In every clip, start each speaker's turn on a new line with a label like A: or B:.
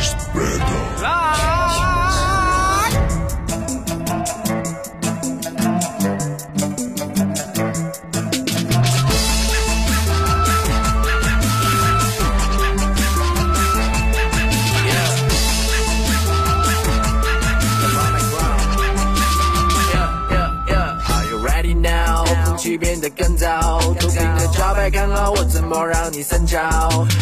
A: Space. 变得更糟，头顶的招牌看好我怎么让你三焦。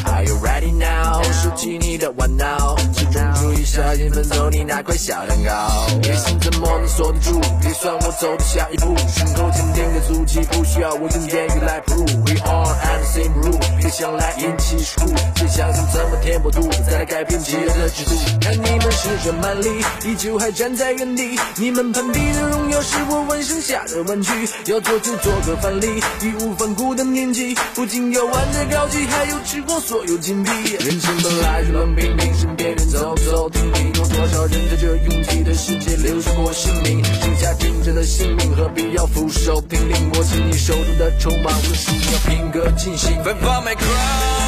A: Are you ready now？收起你的玩闹，始终注意小心分走你那块小蛋糕。野心怎么能锁得住？别算我走的下一步，胸口不需要我用言语来 prove。We are at the same room，别想来引起事故，先想想怎么填饱肚子，再来改变既有的制度。看你们施展蛮力，依旧还站在原地，你们攀比的荣耀是我纹身下的玩具，要做就做。个范例，义无反顾的年纪，不仅要玩的高级，还有吃光所有金币。人生本来就冷冰冰，身边人走走停停，有多少人在这拥挤的世界留下过姓名？剩下真正的性命，何必要俯首听令？握紧你手中的筹码，无数要拼个尽兴。
B: 芬芳 my crown，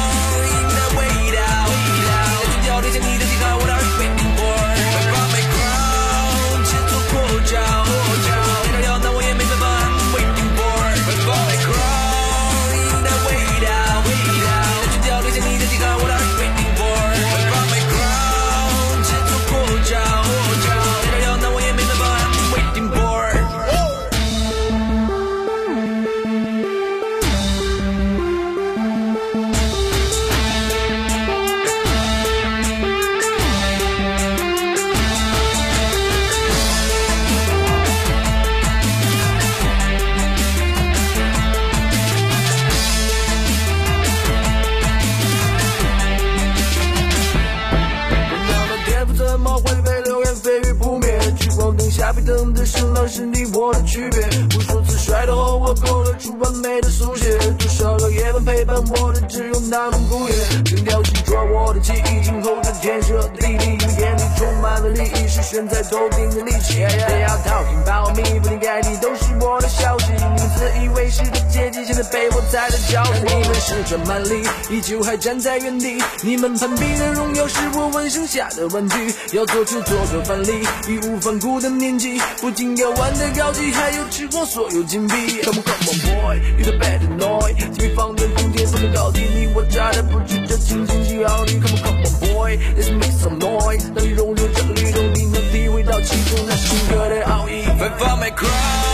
A: 等的声浪是你我的区别，无数次摔倒后我勾勒出完美的速写，多少个夜晚陪伴我的只有那份孤夜，整条记住我的记忆，今后的天设地利，眼里充满了利益，是悬在头顶的利器。不要 talking about me，不应该你都是我的消息，在被我踩的脚底。你们施展蛮力，依旧还站在原地，你们攀比的荣耀是我纹身下的玩具，要做就做个范例，义无反顾的年纪。不仅要玩的高级，还有吃光所有金币。Come on come on boy，你的 bad noise，这边放的冬天放的到底，你我差的不止这轻轻几毫米。Come on come on boy，let's make some noise，当你融入这律动，你能体会到其中那深刻的奥义。
B: 芬芳 my crown。